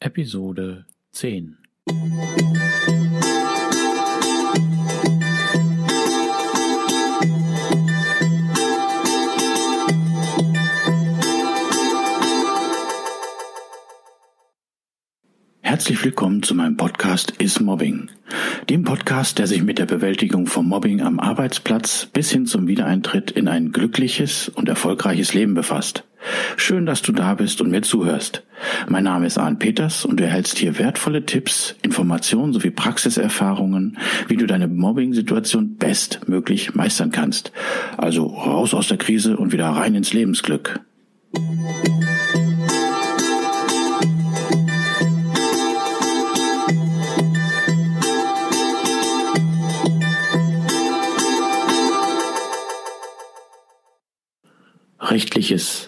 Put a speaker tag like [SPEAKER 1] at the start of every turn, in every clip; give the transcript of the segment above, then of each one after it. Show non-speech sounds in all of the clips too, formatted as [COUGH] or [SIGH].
[SPEAKER 1] Episode 10 Herzlich willkommen zu meinem Podcast Is Mobbing, dem Podcast, der sich mit der Bewältigung von Mobbing am Arbeitsplatz bis hin zum Wiedereintritt in ein glückliches und erfolgreiches Leben befasst. Schön, dass du da bist und mir zuhörst. Mein Name ist Arne Peters und du erhältst hier wertvolle Tipps, Informationen sowie Praxiserfahrungen, wie du deine Mobbing-Situation bestmöglich meistern kannst. Also raus aus der Krise und wieder rein ins Lebensglück. Rechtliches.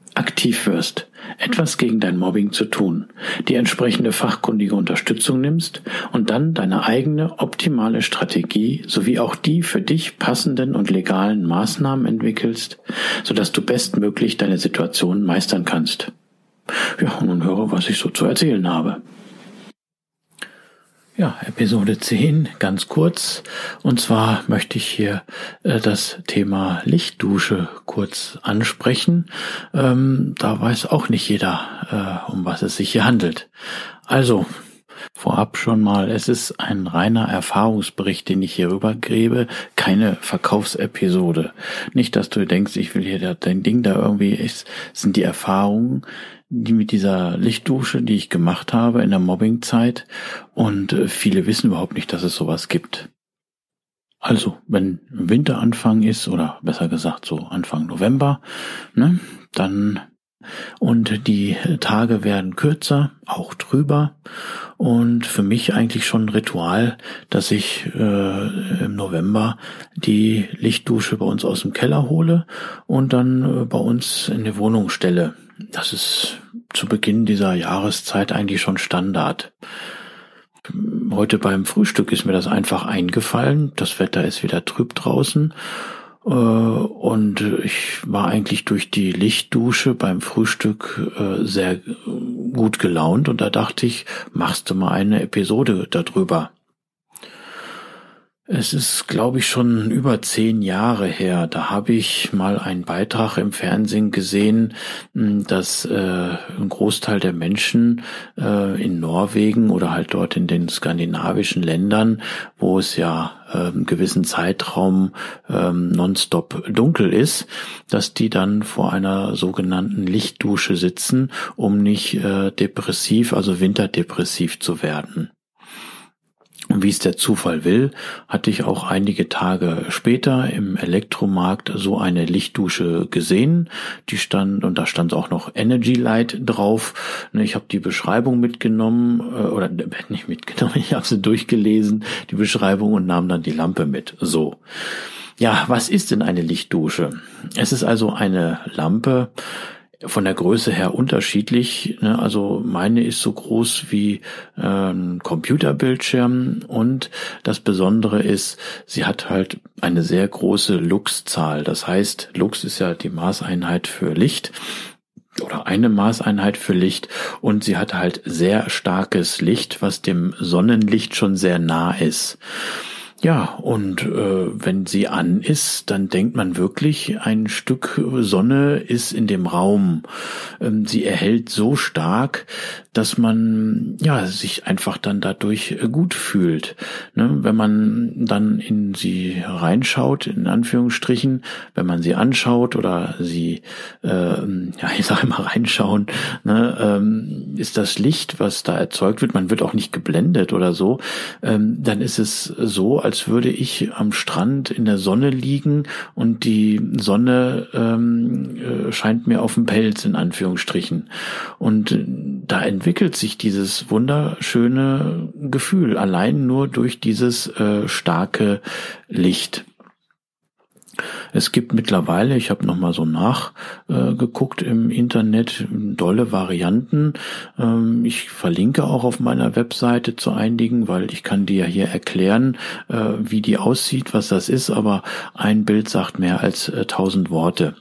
[SPEAKER 1] aktiv wirst, etwas gegen dein Mobbing zu tun, die entsprechende fachkundige Unterstützung nimmst und dann deine eigene optimale Strategie sowie auch die für dich passenden und legalen Maßnahmen entwickelst, sodass du bestmöglich deine Situation meistern kannst. Ja, nun höre, was ich so zu erzählen habe. Ja, Episode 10, ganz kurz. Und zwar möchte ich hier äh, das Thema Lichtdusche kurz ansprechen. Ähm, da weiß auch nicht jeder, äh, um was es sich hier handelt. Also, Vorab schon mal, es ist ein reiner Erfahrungsbericht, den ich hier rübergebe, keine Verkaufsepisode. Nicht, dass du denkst, ich will hier dein Ding da irgendwie, es sind die Erfahrungen, die mit dieser Lichtdusche, die ich gemacht habe in der Mobbingzeit und äh, viele wissen überhaupt nicht, dass es sowas gibt. Also, wenn Winteranfang ist oder besser gesagt so Anfang November, ne, dann und die Tage werden kürzer, auch drüber. Und für mich eigentlich schon ein Ritual, dass ich äh, im November die Lichtdusche bei uns aus dem Keller hole und dann äh, bei uns in die Wohnung stelle. Das ist zu Beginn dieser Jahreszeit eigentlich schon Standard. Heute beim Frühstück ist mir das einfach eingefallen. Das Wetter ist wieder trüb draußen und ich war eigentlich durch die Lichtdusche beim Frühstück äh, sehr gut gelaunt und da dachte ich, machst du mal eine Episode darüber. Es ist, glaube ich, schon über zehn Jahre her. Da habe ich mal einen Beitrag im Fernsehen gesehen, hm, dass äh, ein Großteil der Menschen äh, in Norwegen oder halt dort in den skandinavischen Ländern, wo es ja äh, einen gewissen Zeitraum ähm, nonstop dunkel ist, dass die dann vor einer sogenannten Lichtdusche sitzen, um nicht äh, depressiv, also winterdepressiv zu werden. Wie es der Zufall will, hatte ich auch einige Tage später im Elektromarkt so eine Lichtdusche gesehen. Die stand, und da stand auch noch Energy Light drauf. Ne, ich habe die Beschreibung mitgenommen, äh, oder [LAUGHS] nicht mitgenommen, ich habe sie durchgelesen, die Beschreibung und nahm dann die Lampe mit. So. Ja, was ist denn eine Lichtdusche? Es ist also eine Lampe, von der Größe her unterschiedlich. Ne? Also meine ist so groß wie äh, ein Computerbildschirm und das Besondere ist, sie hat halt eine sehr große Luxzahl. Das heißt, Lux ist ja die Maßeinheit für Licht oder eine Maßeinheit für Licht und sie hat halt sehr starkes Licht, was dem Sonnenlicht schon sehr nah ist. Ja, und äh, wenn sie an ist, dann denkt man wirklich, ein Stück Sonne ist in dem Raum. Ähm, sie erhält so stark, dass man ja sich einfach dann dadurch gut fühlt. Ne? Wenn man dann in sie reinschaut, in Anführungsstrichen, wenn man sie anschaut oder sie, äh, ja, ich sage immer reinschauen, ne, ähm, ist das Licht, was da erzeugt wird, man wird auch nicht geblendet oder so, ähm, dann ist es so, als würde ich am Strand in der Sonne liegen und die Sonne ähm, äh, scheint mir auf dem Pelz in Anführungsstrichen. Und da entwickelt sich dieses wunderschöne Gefühl allein nur durch dieses äh, starke Licht. Es gibt mittlerweile, ich habe nochmal so nachgeguckt äh, im Internet, dolle Varianten. Ähm, ich verlinke auch auf meiner Webseite zu einigen, weil ich kann dir hier erklären, äh, wie die aussieht, was das ist, aber ein Bild sagt mehr als äh, tausend Worte.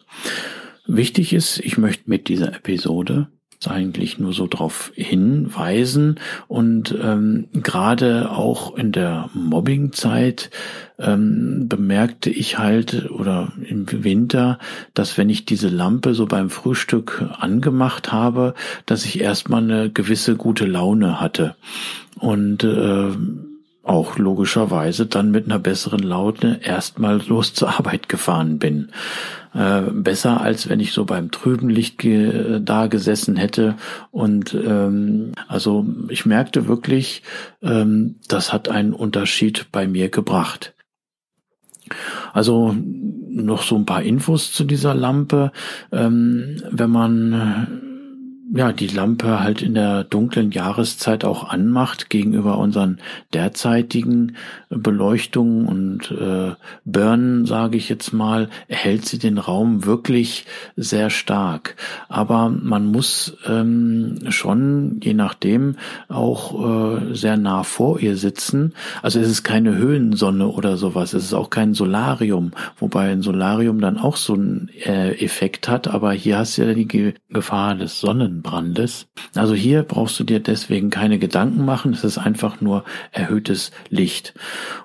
[SPEAKER 1] Wichtig ist, ich möchte mit dieser Episode eigentlich nur so darauf hinweisen. Und ähm, gerade auch in der Mobbingzeit ähm, bemerkte ich halt oder im Winter, dass wenn ich diese Lampe so beim Frühstück angemacht habe, dass ich erstmal eine gewisse gute Laune hatte. Und äh, auch logischerweise dann mit einer besseren Laune erstmal los zur Arbeit gefahren bin. Äh, besser als wenn ich so beim trüben Licht ge da gesessen hätte. Und ähm, also ich merkte wirklich, ähm, das hat einen Unterschied bei mir gebracht. Also noch so ein paar Infos zu dieser Lampe. Ähm, wenn man ja, die Lampe halt in der dunklen Jahreszeit auch anmacht gegenüber unseren derzeitigen Beleuchtungen und äh, Burn, sage ich jetzt mal, erhält sie den Raum wirklich sehr stark. Aber man muss ähm, schon, je nachdem, auch äh, sehr nah vor ihr sitzen. Also es ist keine Höhensonne oder sowas, es ist auch kein Solarium, wobei ein Solarium dann auch so einen äh, Effekt hat, aber hier hast du ja die Gefahr des Sonnen Brandes. Also hier brauchst du dir deswegen keine Gedanken machen, es ist einfach nur erhöhtes Licht.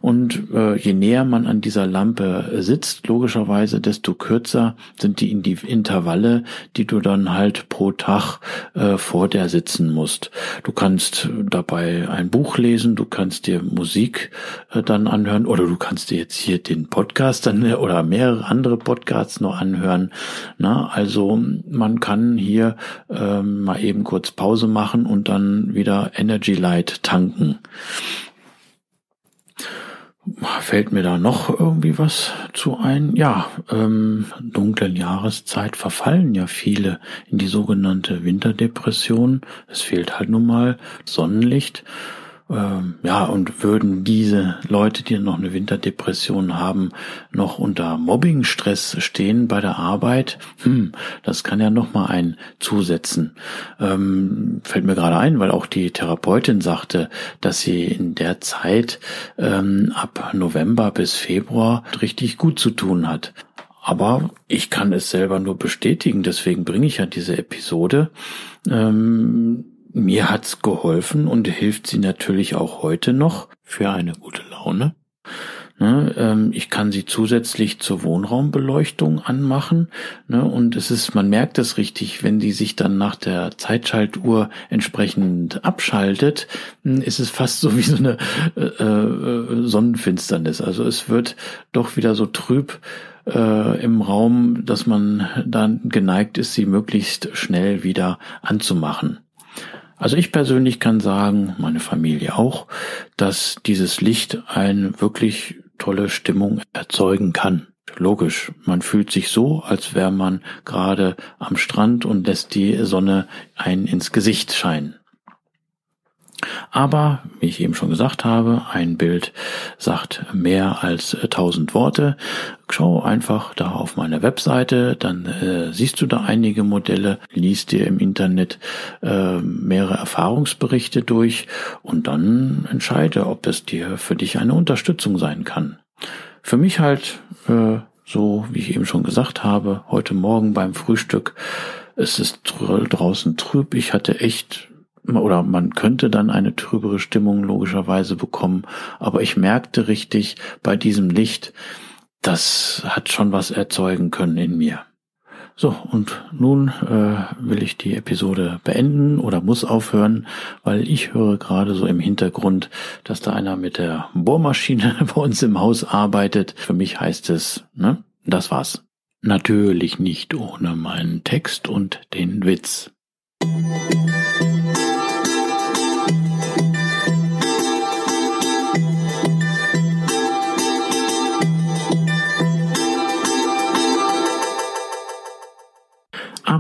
[SPEAKER 1] Und äh, je näher man an dieser Lampe sitzt, logischerweise, desto kürzer sind die Intervalle, die du dann halt pro Tag äh, vor der sitzen musst. Du kannst dabei ein Buch lesen, du kannst dir Musik äh, dann anhören oder du kannst dir jetzt hier den Podcast dann äh, oder mehrere andere Podcasts noch anhören. Na, also man kann hier äh, ähm, mal eben kurz Pause machen und dann wieder Energy Light tanken. Fällt mir da noch irgendwie was zu ein? Ja, ähm, dunklen Jahreszeit verfallen ja viele in die sogenannte Winterdepression. Es fehlt halt nun mal Sonnenlicht. Ähm, ja, und würden diese Leute, die noch eine Winterdepression haben, noch unter Mobbingstress stehen bei der Arbeit, hm, das kann ja noch mal ein zusetzen. Ähm, fällt mir gerade ein, weil auch die Therapeutin sagte, dass sie in der Zeit ähm, ab November bis Februar richtig gut zu tun hat. Aber ich kann es selber nur bestätigen, deswegen bringe ich ja diese Episode. Ähm, mir hat's geholfen und hilft sie natürlich auch heute noch für eine gute Laune. Ne, ähm, ich kann sie zusätzlich zur Wohnraumbeleuchtung anmachen. Ne, und es ist, man merkt es richtig, wenn die sich dann nach der Zeitschaltuhr entsprechend abschaltet, hm, ist es fast so wie so eine äh, äh, Sonnenfinsternis. Also es wird doch wieder so trüb äh, im Raum, dass man dann geneigt ist, sie möglichst schnell wieder anzumachen. Also ich persönlich kann sagen, meine Familie auch, dass dieses Licht eine wirklich tolle Stimmung erzeugen kann. Logisch, man fühlt sich so, als wäre man gerade am Strand und lässt die Sonne ein ins Gesicht scheinen. Aber, wie ich eben schon gesagt habe, ein Bild sagt mehr als tausend Worte. Schau einfach da auf meine Webseite, dann äh, siehst du da einige Modelle, liest dir im Internet äh, mehrere Erfahrungsberichte durch und dann entscheide, ob es dir für dich eine Unterstützung sein kann. Für mich halt, äh, so wie ich eben schon gesagt habe, heute Morgen beim Frühstück, es ist draußen trüb, ich hatte echt oder man könnte dann eine trübere Stimmung logischerweise bekommen. Aber ich merkte richtig bei diesem Licht, das hat schon was erzeugen können in mir. So, und nun äh, will ich die Episode beenden oder muss aufhören, weil ich höre gerade so im Hintergrund, dass da einer mit der Bohrmaschine [LAUGHS] bei uns im Haus arbeitet. Für mich heißt es, ne, das war's. Natürlich nicht ohne meinen Text und den Witz.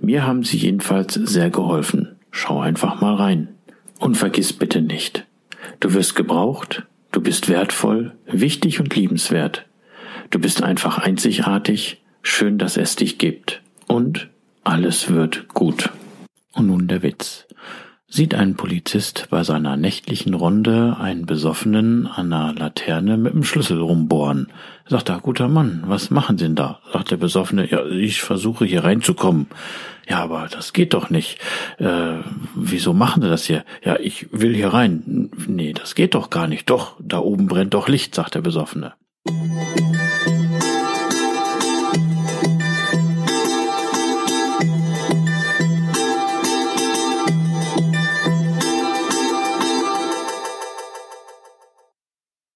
[SPEAKER 1] Mir haben sie jedenfalls sehr geholfen. Schau einfach mal rein. Und vergiss bitte nicht, du wirst gebraucht, du bist wertvoll, wichtig und liebenswert. Du bist einfach einzigartig, schön, dass es dich gibt. Und alles wird gut. Und nun der Witz sieht ein Polizist bei seiner nächtlichen Runde einen Besoffenen an einer Laterne mit dem Schlüssel rumbohren. Sagt er, guter Mann, was machen Sie denn da? Sagt der Besoffene, ja, ich versuche hier reinzukommen. Ja, aber das geht doch nicht. Äh, wieso machen Sie das hier? Ja, ich will hier rein. Nee, das geht doch gar nicht. Doch, da oben brennt doch Licht, sagt der Besoffene.